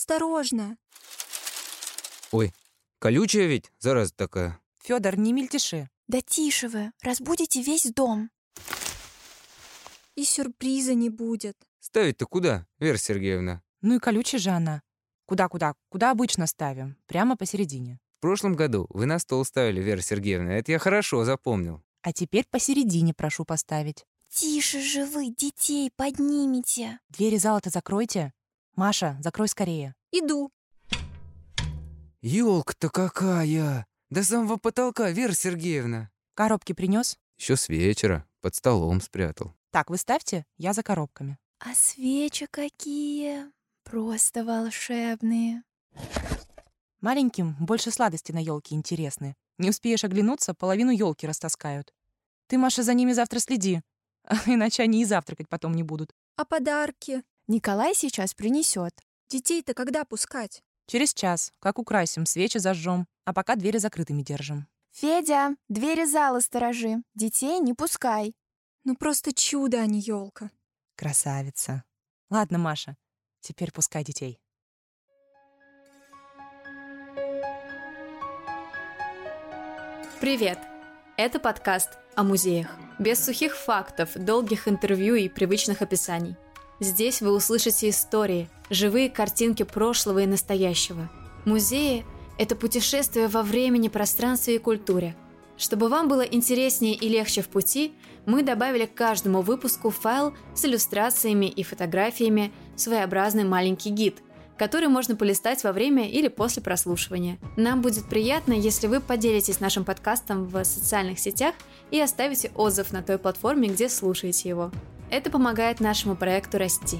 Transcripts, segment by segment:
Осторожно. Ой, колючая ведь, зараза такая. Федор, не мельтеши. Да тише вы, разбудите весь дом. И сюрприза не будет. Ставить-то куда, Вера Сергеевна? Ну и колючая же она. Куда-куда? Куда обычно ставим? Прямо посередине. В прошлом году вы на стол ставили, Вера Сергеевна. Это я хорошо запомнил. А теперь посередине прошу поставить. Тише же вы, детей поднимите. Двери зала-то закройте. Маша, закрой скорее. Иду. Ёлка-то какая! До самого потолка, Вера Сергеевна. Коробки принес? Еще с вечера под столом спрятал. Так, вы ставьте, я за коробками. А свечи какие! Просто волшебные. Маленьким больше сладости на елке интересны. Не успеешь оглянуться, половину елки растаскают. Ты, Маша, за ними завтра следи, иначе они и завтракать потом не будут. А подарки? Николай сейчас принесет. Детей-то когда пускать? Через час, как украсим, свечи зажжем, а пока двери закрытыми держим. Федя, двери зала сторожи. Детей не пускай. Ну просто чудо, а не елка. Красавица. Ладно, Маша, теперь пускай детей. Привет! Это подкаст о музеях. Без сухих фактов, долгих интервью и привычных описаний. Здесь вы услышите истории, живые картинки прошлого и настоящего. Музеи – это путешествие во времени, пространстве и культуре. Чтобы вам было интереснее и легче в пути, мы добавили к каждому выпуску файл с иллюстрациями и фотографиями, своеобразный маленький гид – который можно полистать во время или после прослушивания. Нам будет приятно, если вы поделитесь нашим подкастом в социальных сетях и оставите отзыв на той платформе, где слушаете его. Это помогает нашему проекту расти.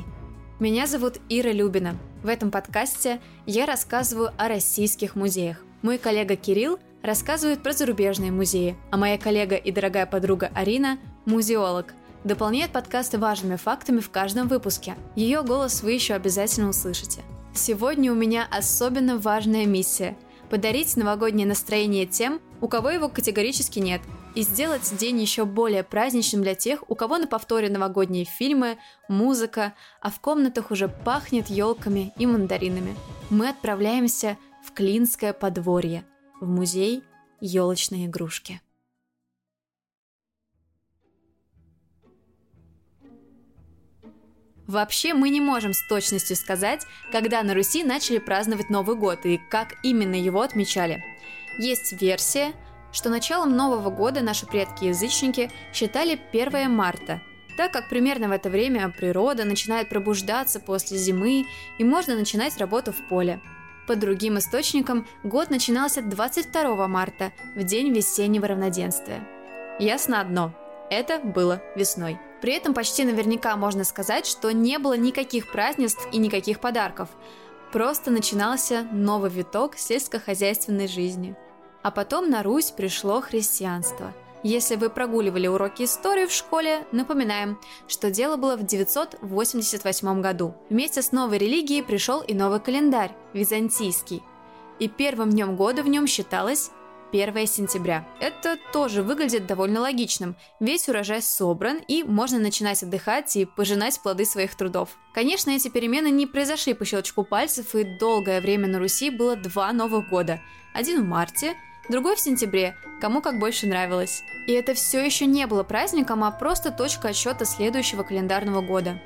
Меня зовут Ира Любина. В этом подкасте я рассказываю о российских музеях. Мой коллега Кирилл рассказывает про зарубежные музеи, а моя коллега и дорогая подруга Арина – музеолог – дополняет подкасты важными фактами в каждом выпуске. Ее голос вы еще обязательно услышите. Сегодня у меня особенно важная миссия – подарить новогоднее настроение тем, у кого его категорически нет, и сделать день еще более праздничным для тех, у кого на повторе новогодние фильмы, музыка, а в комнатах уже пахнет елками и мандаринами. Мы отправляемся в Клинское подворье, в музей елочной игрушки. Вообще мы не можем с точностью сказать, когда на Руси начали праздновать Новый год и как именно его отмечали. Есть версия, что началом Нового года наши предки-язычники считали 1 марта, так как примерно в это время природа начинает пробуждаться после зимы и можно начинать работу в поле. По другим источникам, год начинался 22 марта, в день весеннего равноденствия. Ясно одно – это было весной. При этом почти наверняка можно сказать, что не было никаких празднеств и никаких подарков. Просто начинался новый виток сельскохозяйственной жизни. А потом на Русь пришло христианство. Если вы прогуливали уроки истории в школе, напоминаем, что дело было в 988 году. Вместе с новой религией пришел и новый календарь – византийский. И первым днем года в нем считалось 1 сентября. Это тоже выглядит довольно логичным. Весь урожай собран, и можно начинать отдыхать и пожинать плоды своих трудов. Конечно, эти перемены не произошли по щелчку пальцев, и долгое время на Руси было два Новых года. Один в марте, другой в сентябре, кому как больше нравилось. И это все еще не было праздником, а просто точка отсчета следующего календарного года.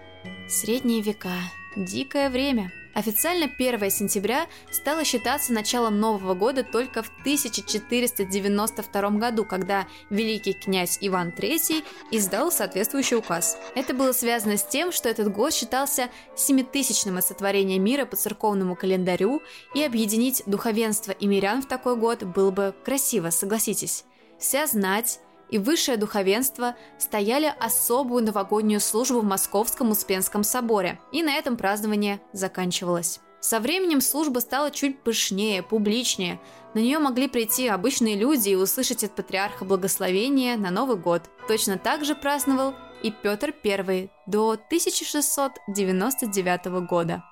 Средние века. Дикое время. Официально 1 сентября стало считаться началом Нового года только в 1492 году, когда великий князь Иван III издал соответствующий указ. Это было связано с тем, что этот год считался семитысячным от сотворения мира по церковному календарю, и объединить духовенство и мирян в такой год было бы красиво, согласитесь. Вся знать, и высшее духовенство стояли особую новогоднюю службу в Московском Успенском соборе, и на этом празднование заканчивалось. Со временем служба стала чуть пышнее, публичнее. На нее могли прийти обычные люди и услышать от патриарха благословения на Новый год. Точно так же праздновал и Петр I до 1699 года.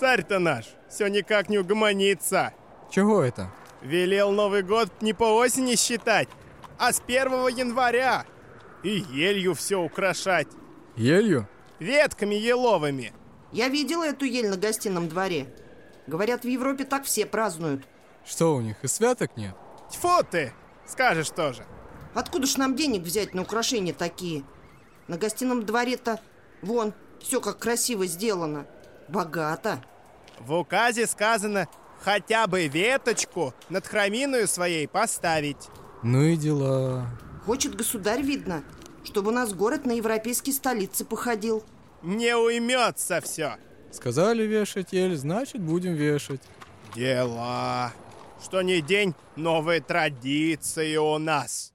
Царь-то наш все никак не угомонится. Чего это? Велел Новый год не по осени считать, а с 1 января. И елью все украшать. Елью? Ветками еловыми. Я видела эту ель на гостином дворе. Говорят, в Европе так все празднуют. Что у них, и святок нет? Тьфу ты! Скажешь тоже. Откуда ж нам денег взять на украшения такие? На гостином дворе-то, вон, все как красиво сделано. Богато. В указе сказано хотя бы веточку над храминую своей поставить. Ну и дела. Хочет государь, видно, чтобы у нас город на европейские столицы походил. Не уймется все. Сказали вешать ель, значит будем вешать. Дела. Что не день, новые традиции у нас.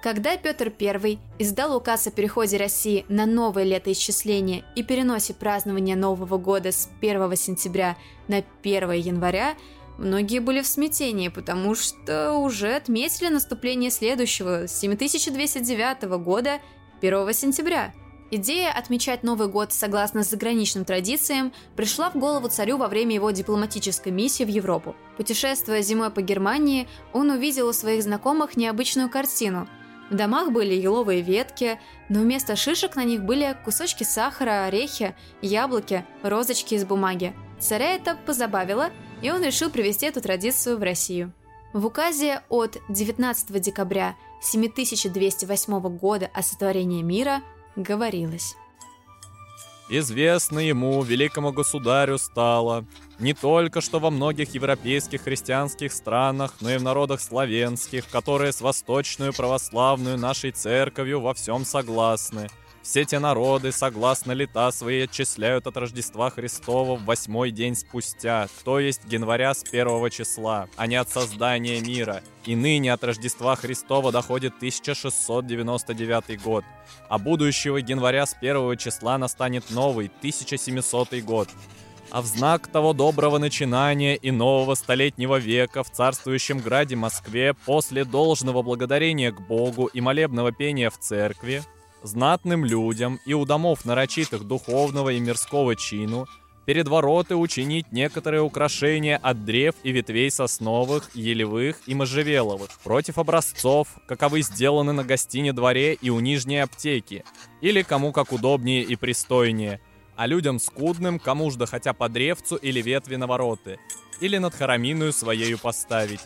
Когда Петр I издал указ о переходе России на новое летоисчисление и переносе празднования Нового года с 1 сентября на 1 января, многие были в смятении, потому что уже отметили наступление следующего, 7209 года, 1 сентября. Идея отмечать Новый год согласно заграничным традициям пришла в голову царю во время его дипломатической миссии в Европу. Путешествуя зимой по Германии, он увидел у своих знакомых необычную картину – в домах были еловые ветки, но вместо шишек на них были кусочки сахара, орехи, яблоки, розочки из бумаги. Царя это позабавило, и он решил привести эту традицию в Россию. В указе от 19 декабря 7208 года о сотворении мира говорилось Известно ему, великому государю, стало не только что во многих европейских христианских странах, но и в народах славянских, которые с восточную православную нашей церковью во всем согласны – все те народы, согласно лета свои, отчисляют от Рождества Христова в восьмой день спустя, то есть января с первого числа, а не от создания мира. И ныне от Рождества Христова доходит 1699 год, а будущего января с первого числа настанет новый, 1700 год. А в знак того доброго начинания и нового столетнего века в царствующем граде Москве после должного благодарения к Богу и молебного пения в церкви знатным людям и у домов нарочитых духовного и мирского чину перед вороты учинить некоторые украшения от древ и ветвей сосновых, елевых и можжевеловых, против образцов, каковы сделаны на гостине дворе и у нижней аптеки, или кому как удобнее и пристойнее, а людям скудным, кому ж да хотя по древцу или ветви на вороты, или над хараминую своею поставить,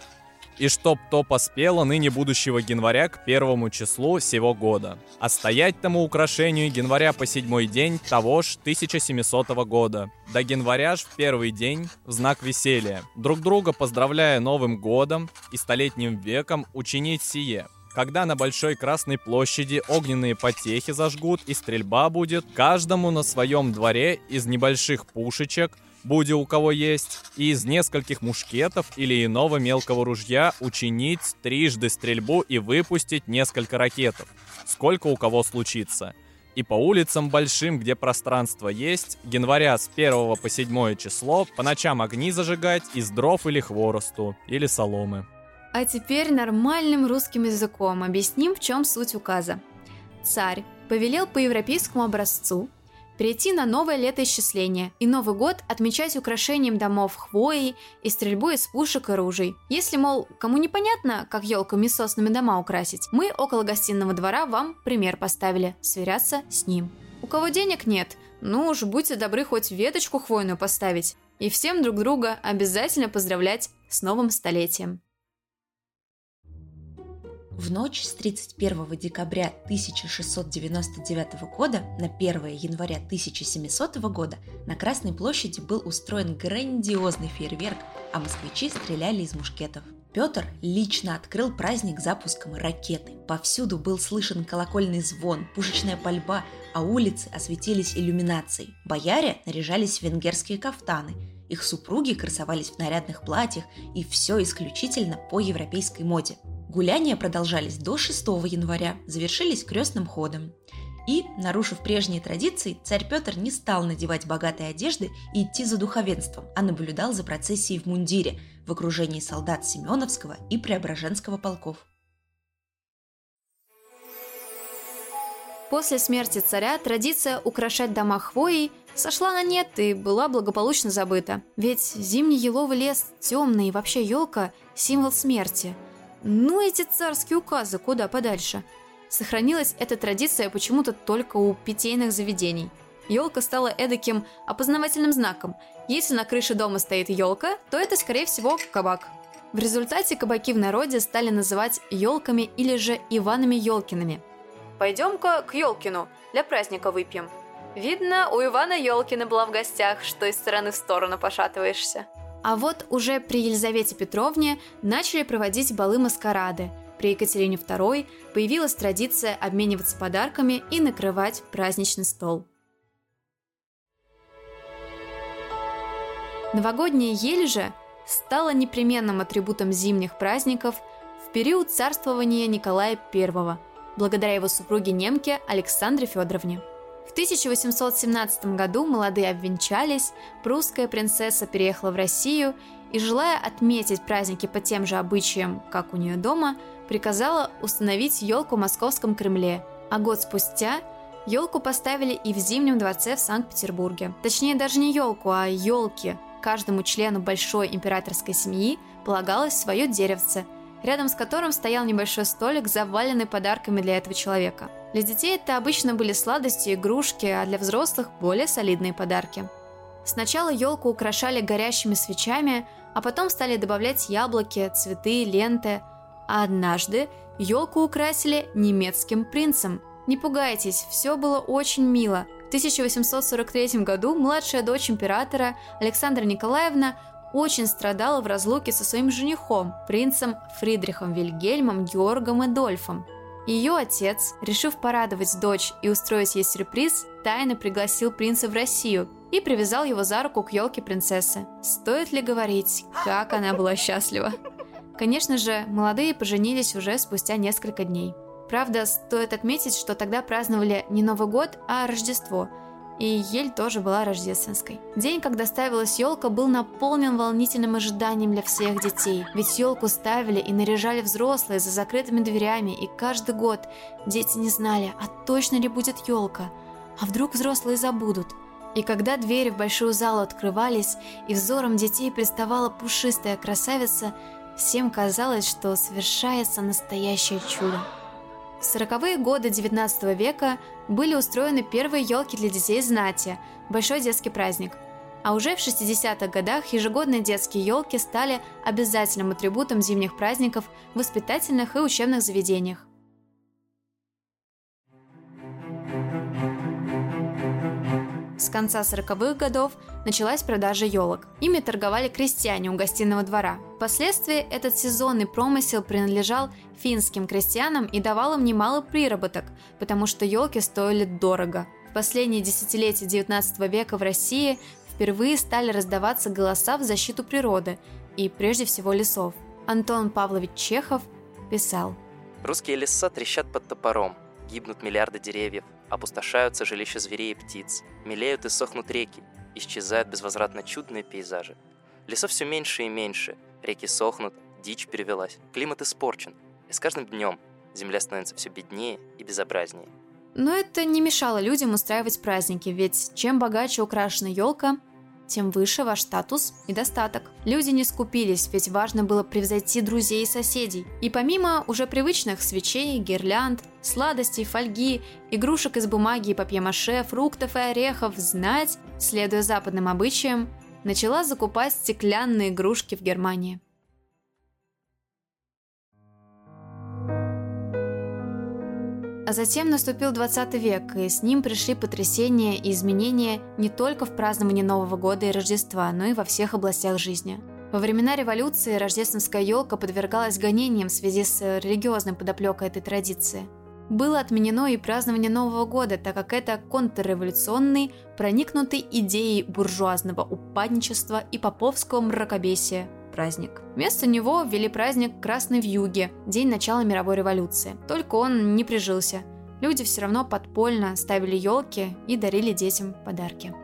и чтоб то поспело ныне будущего января к первому числу сего года. А стоять тому украшению января по седьмой день того ж 1700 года. До января ж в первый день в знак веселья, друг друга поздравляя Новым годом и столетним веком учинить сие. Когда на Большой Красной площади огненные потехи зажгут и стрельба будет, каждому на своем дворе из небольших пушечек – будь у кого есть, и из нескольких мушкетов или иного мелкого ружья учинить трижды стрельбу и выпустить несколько ракетов, сколько у кого случится. И по улицам большим, где пространство есть, января с 1 по 7 число по ночам огни зажигать из дров или хворосту, или соломы. А теперь нормальным русским языком объясним, в чем суть указа. Царь повелел по европейскому образцу перейти на новое летоисчисление и Новый год отмечать украшением домов хвоей и стрельбой из пушек и ружей. Если, мол, кому непонятно, как елками соснами дома украсить, мы около гостиного двора вам пример поставили, сверяться с ним. У кого денег нет, ну уж будьте добры хоть веточку хвойную поставить. И всем друг друга обязательно поздравлять с новым столетием. В ночь с 31 декабря 1699 года на 1 января 1700 года на Красной площади был устроен грандиозный фейерверк, а москвичи стреляли из мушкетов. Петр лично открыл праздник запуском ракеты. Повсюду был слышен колокольный звон, пушечная пальба, а улицы осветились иллюминацией. Бояре наряжались в венгерские кафтаны, их супруги красовались в нарядных платьях, и все исключительно по европейской моде. Гуляния продолжались до 6 января, завершились крестным ходом. И, нарушив прежние традиции, царь Петр не стал надевать богатые одежды и идти за духовенством, а наблюдал за процессией в мундире в окружении солдат Семеновского и Преображенского полков. После смерти царя традиция украшать дома хвоей сошла на нет и была благополучно забыта. Ведь зимний еловый лес темный и вообще елка – символ смерти. Ну эти царские указы куда подальше. Сохранилась эта традиция почему-то только у питейных заведений. Елка стала эдаким опознавательным знаком. Если на крыше дома стоит елка, то это, скорее всего, кабак. В результате кабаки в народе стали называть елками или же Иванами Елкиными. «Пойдем-ка к Елкину, для праздника выпьем», Видно, у Ивана Ёлкина была в гостях, что из стороны в сторону пошатываешься. А вот уже при Елизавете Петровне начали проводить балы-маскарады. При Екатерине II появилась традиция обмениваться подарками и накрывать праздничный стол. Новогодняя ель же стала непременным атрибутом зимних праздников в период царствования Николая I, благодаря его супруге немке Александре Федоровне. В 1817 году молодые обвенчались, прусская принцесса переехала в Россию и, желая отметить праздники по тем же обычаям, как у нее дома, приказала установить елку в Московском Кремле, а год спустя елку поставили и в Зимнем дворце в Санкт-Петербурге. Точнее, даже не елку, а елки. Каждому члену большой императорской семьи полагалось свое деревце, рядом с которым стоял небольшой столик, заваленный подарками для этого человека – для детей это обычно были сладости, игрушки, а для взрослых более солидные подарки. Сначала елку украшали горящими свечами, а потом стали добавлять яблоки, цветы, ленты. А однажды елку украсили немецким принцем. Не пугайтесь, все было очень мило. В 1843 году младшая дочь императора Александра Николаевна очень страдала в разлуке со своим женихом, принцем Фридрихом Вильгельмом Георгом Эдольфом. Ее отец, решив порадовать дочь и устроить ей сюрприз, тайно пригласил принца в Россию и привязал его за руку к елке принцессы. Стоит ли говорить, как она была счастлива? Конечно же, молодые поженились уже спустя несколько дней. Правда, стоит отметить, что тогда праздновали не Новый год, а Рождество – и ель тоже была рождественской. День, когда ставилась елка, был наполнен волнительным ожиданием для всех детей. Ведь елку ставили и наряжали взрослые за закрытыми дверями, и каждый год дети не знали, а точно ли будет елка, а вдруг взрослые забудут. И когда двери в большую залу открывались, и взором детей приставала пушистая красавица, всем казалось, что совершается настоящее чудо. В сороковые годы XIX века были устроены первые елки для детей знати, большой детский праздник. А уже в 60-х годах ежегодные детские елки стали обязательным атрибутом зимних праздников в воспитательных и учебных заведениях. Конца 40-х годов началась продажа елок. Ими торговали крестьяне у гостиного двора. Впоследствии этот сезонный промысел принадлежал финским крестьянам и давал им немалый приработок, потому что елки стоили дорого. В последние десятилетия XIX века в России впервые стали раздаваться голоса в защиту природы и прежде всего лесов. Антон Павлович Чехов писал. «Русские леса трещат под топором, гибнут миллиарды деревьев, опустошаются жилища зверей и птиц, мелеют и сохнут реки, исчезают безвозвратно чудные пейзажи. Лесов все меньше и меньше, реки сохнут, дичь перевелась, климат испорчен, и с каждым днем земля становится все беднее и безобразнее. Но это не мешало людям устраивать праздники, ведь чем богаче украшена елка, тем выше ваш статус и достаток. Люди не скупились, ведь важно было превзойти друзей и соседей. И помимо уже привычных свечей, гирлянд, сладостей, фольги, игрушек из бумаги и папье-маше, фруктов и орехов, знать, следуя западным обычаям, начала закупать стеклянные игрушки в Германии. Затем наступил 20 век, и с ним пришли потрясения и изменения не только в праздновании Нового года и Рождества, но и во всех областях жизни. Во времена революции рождественская елка подвергалась гонениям в связи с религиозной подоплекой этой традиции. Было отменено и празднование Нового года, так как это контрреволюционный, проникнутый идеей буржуазного упадничества и поповского мракобесия праздник. Вместо него ввели праздник Красной Вьюги, день начала мировой революции. Только он не прижился. Люди все равно подпольно ставили елки и дарили детям подарки.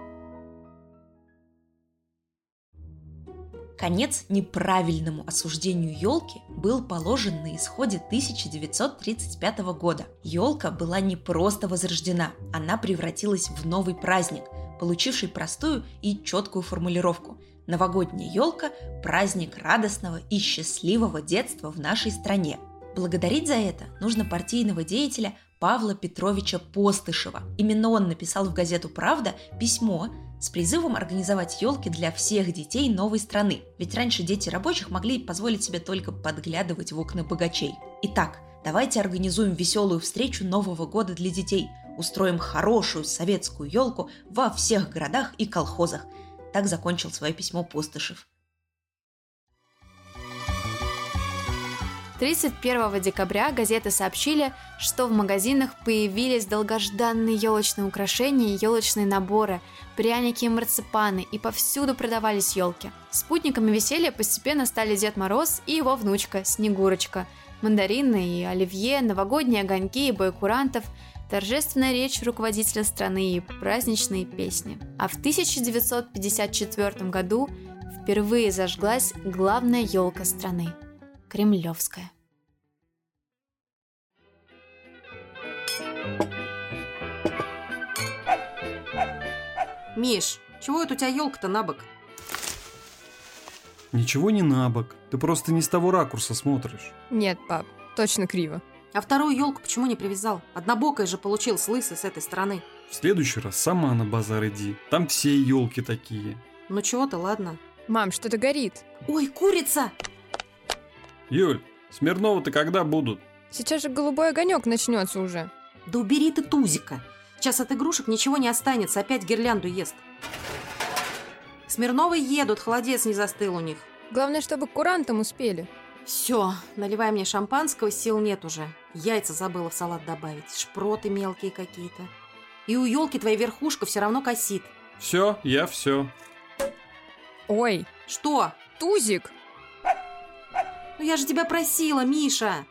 Конец неправильному осуждению елки был положен на исходе 1935 года. Елка была не просто возрождена, она превратилась в новый праздник, получивший простую и четкую формулировку «Новогодняя елка – праздник радостного и счастливого детства в нашей стране». Благодарить за это нужно партийного деятеля Павла Петровича Постышева. Именно он написал в газету «Правда» письмо с призывом организовать елки для всех детей новой страны. Ведь раньше дети рабочих могли позволить себе только подглядывать в окна богачей. Итак, давайте организуем веселую встречу Нового года для детей. Устроим хорошую советскую елку во всех городах и колхозах. Так закончил свое письмо Постышев. 31 декабря газеты сообщили, что в магазинах появились долгожданные елочные украшения и елочные наборы, пряники и марципаны, и повсюду продавались елки. Спутниками веселья постепенно стали Дед Мороз и его внучка Снегурочка, мандарины и оливье, новогодние огоньки и боекурантов, торжественная речь руководителя страны и праздничные песни. А в 1954 году впервые зажглась главная елка страны – Кремлевская. Миш, чего это у тебя елка-то на бок? Ничего не на бок. Ты просто не с того ракурса смотришь. Нет, пап, точно криво. А вторую елку почему не привязал? Однобокая же получил с лысой с этой стороны. В следующий раз сама на базар иди. Там все елки такие. Ну чего-то, ладно. Мам, что-то горит. Ой, курица! Юль, Смирнова-то когда будут? Сейчас же голубой огонек начнется уже. Да убери ты тузика. Сейчас от игрушек ничего не останется, опять гирлянду ест. Смирновы едут, холодец не застыл у них. Главное, чтобы к курантам успели. Все, наливай мне шампанского, сил нет уже. Яйца забыла в салат добавить, шпроты мелкие какие-то. И у елки твоя верхушка все равно косит. Все, я все. Ой. Что? Тузик. Ну я же тебя просила, Миша.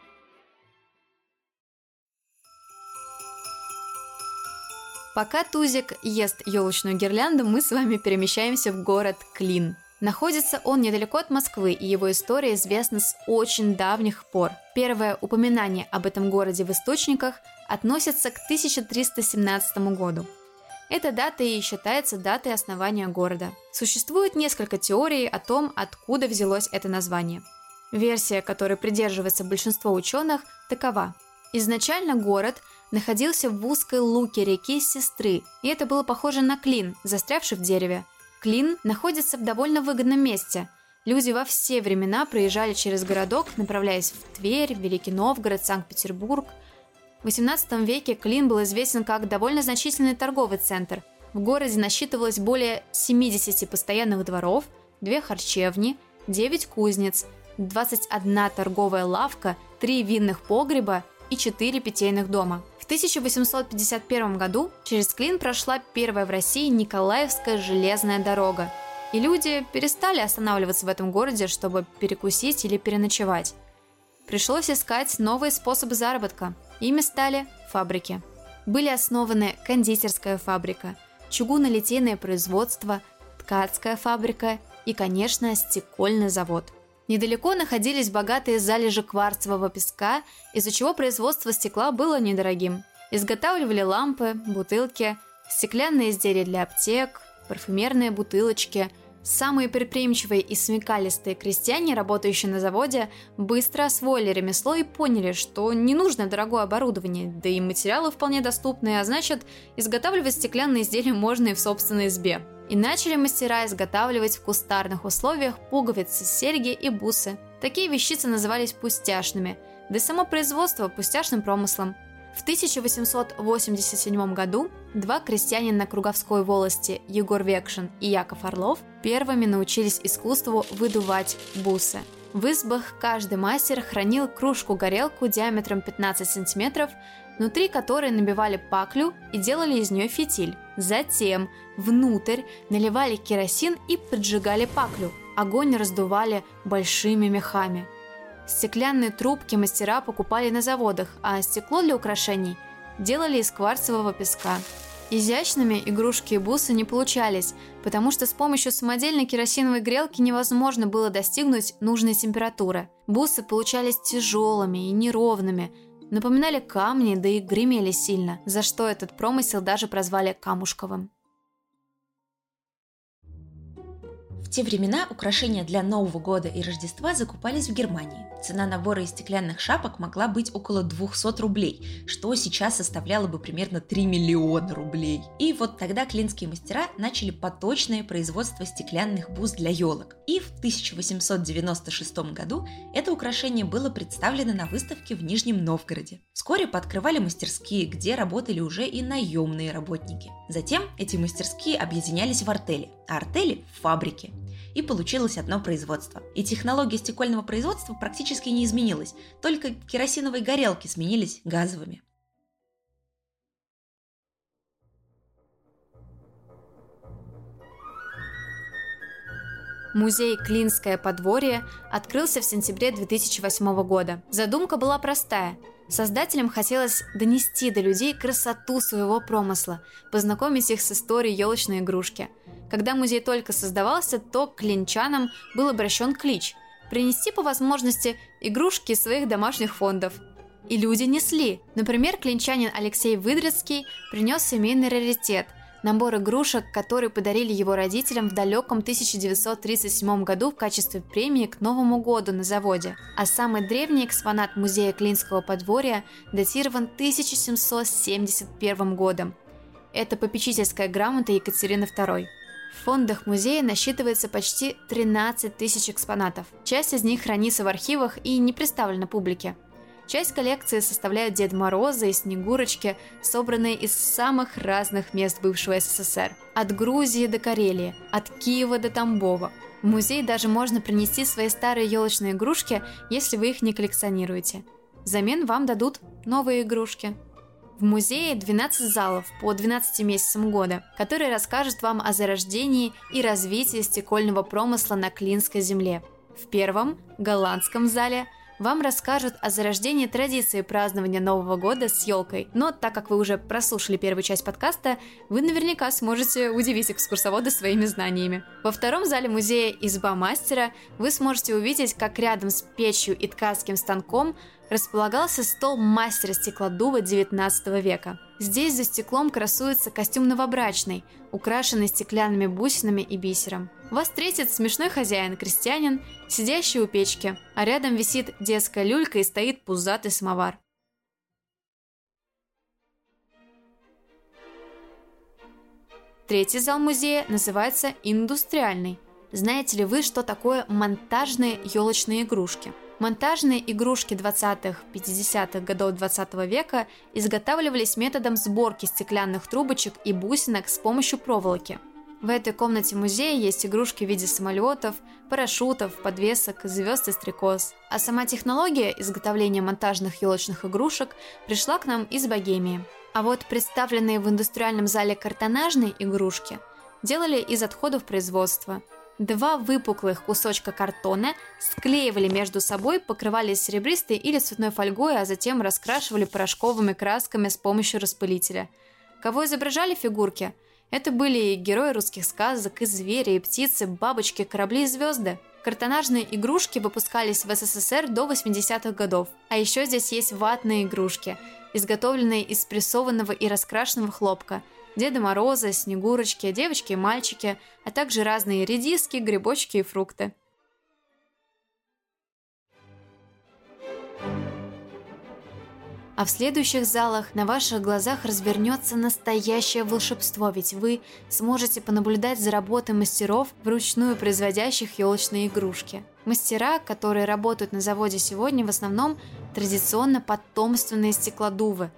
Пока Тузик ест елочную гирлянду, мы с вами перемещаемся в город Клин. Находится он недалеко от Москвы, и его история известна с очень давних пор. Первое упоминание об этом городе в источниках относится к 1317 году. Эта дата и считается датой основания города. Существует несколько теорий о том, откуда взялось это название. Версия, которой придерживается большинство ученых, такова. Изначально город находился в узкой луке реки Сестры, и это было похоже на клин, застрявший в дереве. Клин находится в довольно выгодном месте. Люди во все времена проезжали через городок, направляясь в Тверь, Великий Новгород, Санкт-Петербург. В XVIII веке Клин был известен как довольно значительный торговый центр. В городе насчитывалось более 70 постоянных дворов, две харчевни, 9 кузнец, 21 торговая лавка, 3 винных погреба и 4 питейных дома. В 1851 году через Клин прошла первая в России Николаевская железная дорога, и люди перестали останавливаться в этом городе, чтобы перекусить или переночевать. Пришлось искать новые способы заработка. Ими стали фабрики. Были основаны кондитерская фабрика, чугунно-литейное производство, ткацкая фабрика и, конечно, стекольный завод – Недалеко находились богатые залежи кварцевого песка, из-за чего производство стекла было недорогим. Изготавливали лампы, бутылки, стеклянные изделия для аптек, парфюмерные бутылочки. Самые предприимчивые и смекалистые крестьяне, работающие на заводе, быстро освоили ремесло и поняли, что не нужно дорогое оборудование, да и материалы вполне доступные, а значит, изготавливать стеклянные изделия можно и в собственной избе. И начали мастера изготавливать в кустарных условиях пуговицы, серьги и бусы. Такие вещицы назывались пустяшными, да и само производство пустяшным промыслом. В 1887 году два крестьянина Круговской волости Егор Векшин и Яков Орлов первыми научились искусству выдувать бусы. В избах каждый мастер хранил кружку-горелку диаметром 15 сантиметров, внутри которой набивали паклю и делали из нее фитиль. Затем внутрь наливали керосин и поджигали паклю. Огонь раздували большими мехами. Стеклянные трубки мастера покупали на заводах, а стекло для украшений делали из кварцевого песка. Изящными игрушки и бусы не получались, потому что с помощью самодельной керосиновой грелки невозможно было достигнуть нужной температуры. Бусы получались тяжелыми и неровными – напоминали камни, да и гремели сильно, за что этот промысел даже прозвали камушковым. В те времена украшения для Нового года и Рождества закупались в Германии. Цена набора из стеклянных шапок могла быть около 200 рублей, что сейчас составляло бы примерно 3 миллиона рублей. И вот тогда клинские мастера начали поточное производство стеклянных бус для елок. И в 1896 году это украшение было представлено на выставке в Нижнем Новгороде. Вскоре пооткрывали мастерские, где работали уже и наемные работники. Затем эти мастерские объединялись в артели, а артели – в фабрики и получилось одно производство. И технология стекольного производства практически не изменилась, только керосиновые горелки сменились газовыми. Музей «Клинское подворье» открылся в сентябре 2008 года. Задумка была простая. Создателям хотелось донести до людей красоту своего промысла, познакомить их с историей елочной игрушки – когда музей только создавался, то к клинчанам был обращен клич – принести по возможности игрушки из своих домашних фондов. И люди несли. Например, клинчанин Алексей Выдрецкий принес семейный раритет – набор игрушек, который подарили его родителям в далеком 1937 году в качестве премии к Новому году на заводе. А самый древний экспонат музея Клинского подворья датирован 1771 годом. Это попечительская грамота Екатерины II. В фондах музея насчитывается почти 13 тысяч экспонатов. Часть из них хранится в архивах и не представлена публике. Часть коллекции составляют Дед Морозы и Снегурочки, собранные из самых разных мест бывшего СССР. От Грузии до Карелии, от Киева до Тамбова. В музей даже можно принести свои старые елочные игрушки, если вы их не коллекционируете. Взамен вам дадут новые игрушки. В музее 12 залов по 12 месяцам года, которые расскажут вам о зарождении и развитии стекольного промысла на Клинской земле. В первом, голландском зале, вам расскажут о зарождении традиции празднования Нового года с елкой. Но так как вы уже прослушали первую часть подкаста, вы наверняка сможете удивить экскурсовода своими знаниями. Во втором зале музея «Изба мастера» вы сможете увидеть, как рядом с печью и ткацким станком располагался стол мастера стеклодува XIX века. Здесь за стеклом красуется костюм новобрачный, украшенный стеклянными бусинами и бисером. Вас встретит смешной хозяин-крестьянин, сидящий у печки, а рядом висит детская люлька и стоит пузатый самовар. Третий зал музея называется «Индустриальный». Знаете ли вы, что такое монтажные елочные игрушки? Монтажные игрушки 20-50-х годов 20 века изготавливались методом сборки стеклянных трубочек и бусинок с помощью проволоки. В этой комнате музея есть игрушки в виде самолетов, парашютов, подвесок, звезд и стрекоз. А сама технология изготовления монтажных елочных игрушек пришла к нам из Богемии. А вот представленные в индустриальном зале картонажные игрушки делали из отходов производства – Два выпуклых кусочка картона склеивали между собой, покрывали серебристой или цветной фольгой, а затем раскрашивали порошковыми красками с помощью распылителя. Кого изображали фигурки? Это были и герои русских сказок, и звери, и птицы, бабочки, корабли и звезды. Картонажные игрушки выпускались в СССР до 80-х годов. А еще здесь есть ватные игрушки, изготовленные из прессованного и раскрашенного хлопка – Деда Мороза, Снегурочки, девочки и мальчики, а также разные редиски, грибочки и фрукты. А в следующих залах на ваших глазах развернется настоящее волшебство, ведь вы сможете понаблюдать за работой мастеров, вручную производящих елочные игрушки. Мастера, которые работают на заводе сегодня, в основном традиционно потомственные стеклодувы,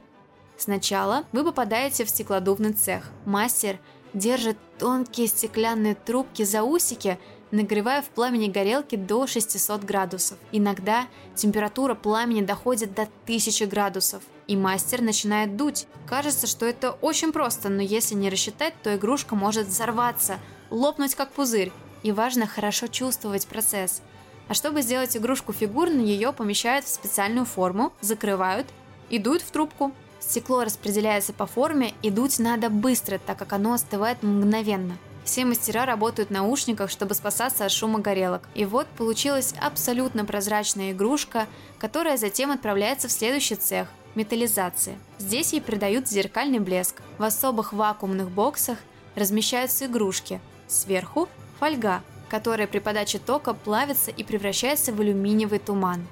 Сначала вы попадаете в стеклодувный цех. Мастер держит тонкие стеклянные трубки за усики, нагревая в пламени горелки до 600 градусов. Иногда температура пламени доходит до 1000 градусов, и мастер начинает дуть. Кажется, что это очень просто, но если не рассчитать, то игрушка может взорваться, лопнуть как пузырь, и важно хорошо чувствовать процесс. А чтобы сделать игрушку фигурной, ее помещают в специальную форму, закрывают и дуют в трубку. Стекло распределяется по форме, и дуть надо быстро, так как оно остывает мгновенно. Все мастера работают в наушниках, чтобы спасаться от шума горелок. И вот получилась абсолютно прозрачная игрушка, которая затем отправляется в следующий цех – металлизация. Здесь ей придают зеркальный блеск. В особых вакуумных боксах размещаются игрушки. Сверху – фольга, которая при подаче тока плавится и превращается в алюминиевый туман.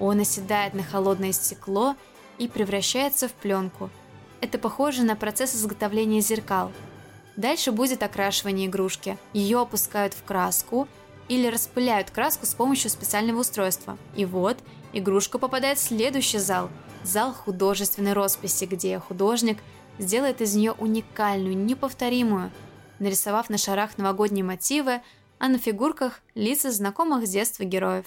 Он оседает на холодное стекло и превращается в пленку. Это похоже на процесс изготовления зеркал. Дальше будет окрашивание игрушки. Ее опускают в краску или распыляют краску с помощью специального устройства. И вот игрушка попадает в следующий зал – зал художественной росписи, где художник сделает из нее уникальную, неповторимую, нарисовав на шарах новогодние мотивы, а на фигурках – лица знакомых с детства героев.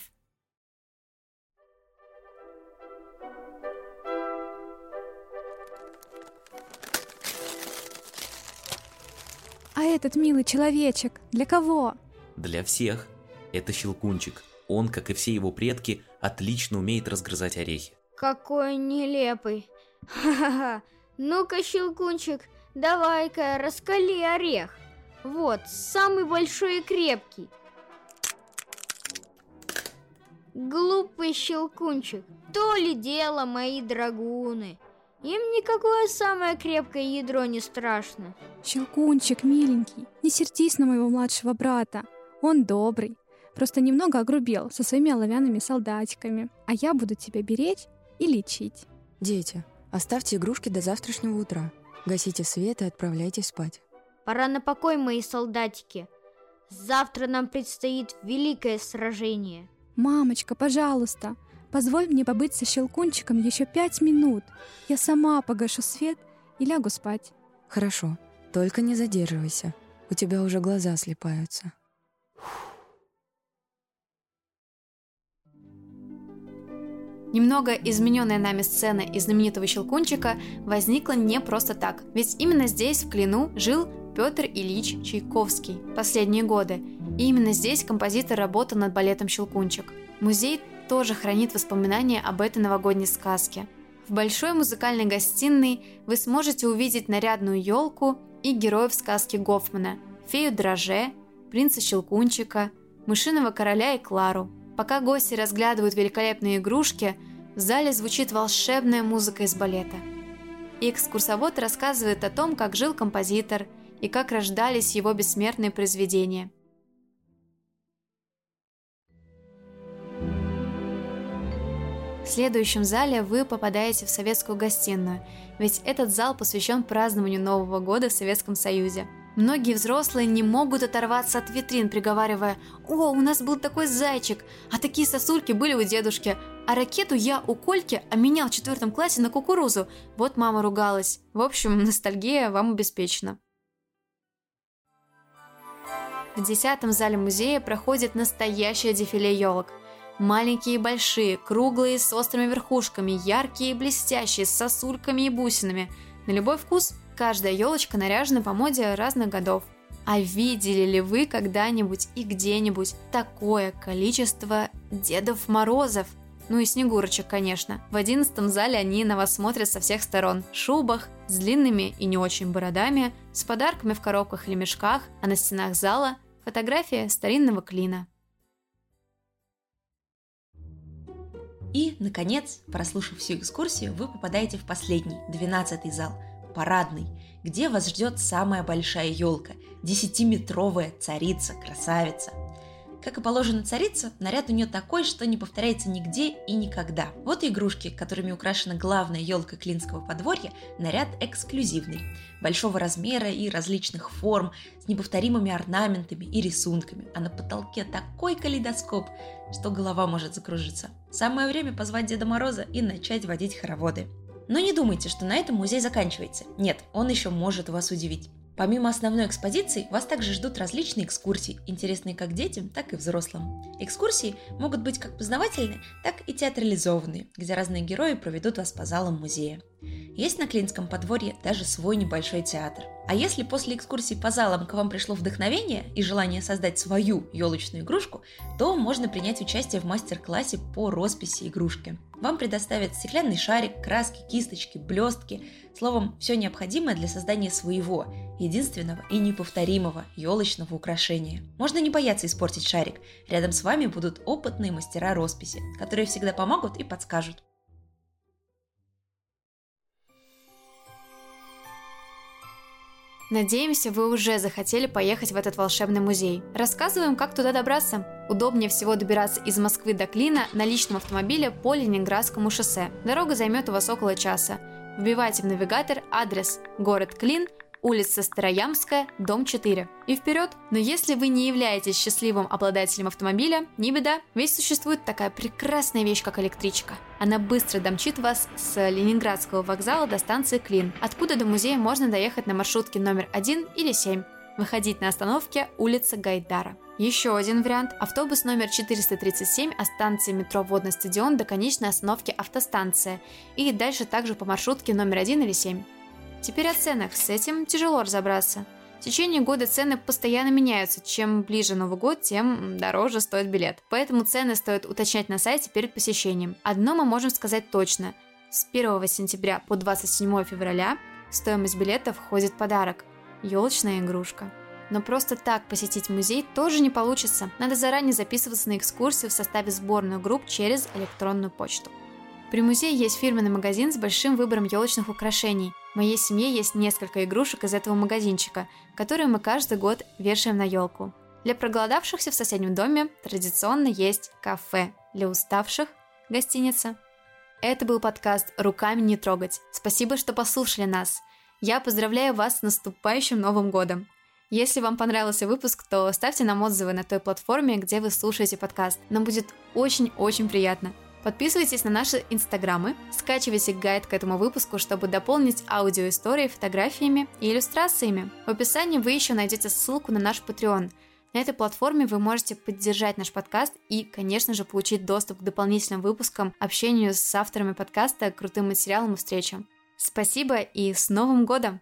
А этот милый человечек для кого? Для всех. Это Щелкунчик. Он, как и все его предки, отлично умеет разгрызать орехи. Какой нелепый. Ха-ха-ха. Ну-ка, Щелкунчик, давай-ка раскали орех. Вот, самый большой и крепкий. Глупый Щелкунчик, то ли дело мои драгуны. Им никакое самое крепкое ядро не страшно. Щелкунчик, миленький, не сердись на моего младшего брата. Он добрый, просто немного огрубел со своими оловянными солдатиками. А я буду тебя беречь и лечить. Дети, оставьте игрушки до завтрашнего утра. Гасите свет и отправляйтесь спать. Пора на покой, мои солдатики. Завтра нам предстоит великое сражение. Мамочка, пожалуйста, позволь мне побыть со щелкунчиком еще пять минут. Я сама погашу свет и лягу спать. Хорошо, только не задерживайся. У тебя уже глаза слепаются. Немного измененная нами сцена из знаменитого Щелкунчика возникла не просто так, ведь именно здесь, в Клину, жил Петр Ильич Чайковский последние годы, и именно здесь композитор работал над балетом «Щелкунчик». Музей тоже хранит воспоминания об этой новогодней сказке. В большой музыкальной гостиной вы сможете увидеть нарядную елку и героев сказки Гофмана, фею Дроже, принца Щелкунчика, мышиного короля и Клару – Пока гости разглядывают великолепные игрушки, в зале звучит волшебная музыка из балета. И экскурсовод рассказывает о том, как жил композитор и как рождались его бессмертные произведения. Следующем зале вы попадаете в советскую гостиную, ведь этот зал посвящен празднованию Нового года в Советском Союзе – Многие взрослые не могут оторваться от витрин, приговаривая «О, у нас был такой зайчик, а такие сосульки были у дедушки, а ракету я у Кольки обменял в четвертом классе на кукурузу, вот мама ругалась». В общем, ностальгия вам обеспечена. В десятом зале музея проходит настоящее дефиле елок. Маленькие и большие, круглые, с острыми верхушками, яркие и блестящие, с сосульками и бусинами. На любой вкус Каждая елочка наряжена по моде разных годов. А видели ли вы когда-нибудь и где-нибудь такое количество Дедов Морозов? Ну и Снегурочек, конечно. В одиннадцатом зале они на вас смотрят со всех сторон. В шубах, с длинными и не очень бородами, с подарками в коробках или мешках, а на стенах зала фотография старинного клина. И, наконец, прослушав всю экскурсию, вы попадаете в последний, двенадцатый зал – парадный, где вас ждет самая большая елка, десятиметровая царица, красавица. Как и положено царица, наряд у нее такой, что не повторяется нигде и никогда. Вот и игрушки, которыми украшена главная елка Клинского подворья, наряд эксклюзивный. Большого размера и различных форм, с неповторимыми орнаментами и рисунками. А на потолке такой калейдоскоп, что голова может закружиться. Самое время позвать Деда Мороза и начать водить хороводы. Но не думайте, что на этом музей заканчивается. Нет, он еще может вас удивить. Помимо основной экспозиции, вас также ждут различные экскурсии, интересные как детям, так и взрослым. Экскурсии могут быть как познавательные, так и театрализованные, где разные герои проведут вас по залам музея. Есть на Клинском подворье даже свой небольшой театр. А если после экскурсии по залам к вам пришло вдохновение и желание создать свою елочную игрушку, то можно принять участие в мастер-классе по росписи игрушки. Вам предоставят стеклянный шарик, краски, кисточки, блестки, словом, все необходимое для создания своего, единственного и неповторимого елочного украшения. Можно не бояться испортить шарик. Рядом с вами будут опытные мастера росписи, которые всегда помогут и подскажут. ”.。.。.。.。.。.。.。.。.。.。.。.。.。.。..。..。.。.。.。.。.。.。.。.。.。.。.. Надеемся, вы уже захотели поехать в этот волшебный музей. Рассказываем, как туда добраться. Удобнее всего добираться из Москвы до Клина на личном автомобиле по Ленинградскому шоссе. Дорога займет у вас около часа. Вбивайте в навигатор адрес город Клин, улица Староямская, дом 4. И вперед! Но если вы не являетесь счастливым обладателем автомобиля, не беда, ведь существует такая прекрасная вещь, как электричка. Она быстро домчит вас с Ленинградского вокзала до станции Клин, откуда до музея можно доехать на маршрутке номер 1 или 7. Выходить на остановке улица Гайдара. Еще один вариант – автобус номер 437 от станции метро Водный стадион до конечной остановки автостанция и дальше также по маршрутке номер 1 или 7. Теперь о ценах. С этим тяжело разобраться. В течение года цены постоянно меняются. Чем ближе Новый год, тем дороже стоит билет. Поэтому цены стоит уточнять на сайте перед посещением. Одно мы можем сказать точно. С 1 сентября по 27 февраля в стоимость билета входит подарок – елочная игрушка. Но просто так посетить музей тоже не получится. Надо заранее записываться на экскурсию в составе сборных групп через электронную почту. При музее есть фирменный магазин с большим выбором елочных украшений. Моей семье есть несколько игрушек из этого магазинчика, которые мы каждый год вешаем на елку. Для проголодавшихся в соседнем доме традиционно есть кафе, для уставших – гостиница. Это был подкаст «Руками не трогать». Спасибо, что послушали нас. Я поздравляю вас с наступающим Новым годом. Если вам понравился выпуск, то ставьте нам отзывы на той платформе, где вы слушаете подкаст. Нам будет очень-очень приятно. Подписывайтесь на наши инстаграмы, скачивайте гайд к этому выпуску, чтобы дополнить аудиоистории фотографиями и иллюстрациями. В описании вы еще найдете ссылку на наш Patreon. На этой платформе вы можете поддержать наш подкаст и, конечно же, получить доступ к дополнительным выпускам, общению с авторами подкаста, крутым материалам и встречам. Спасибо и с Новым годом!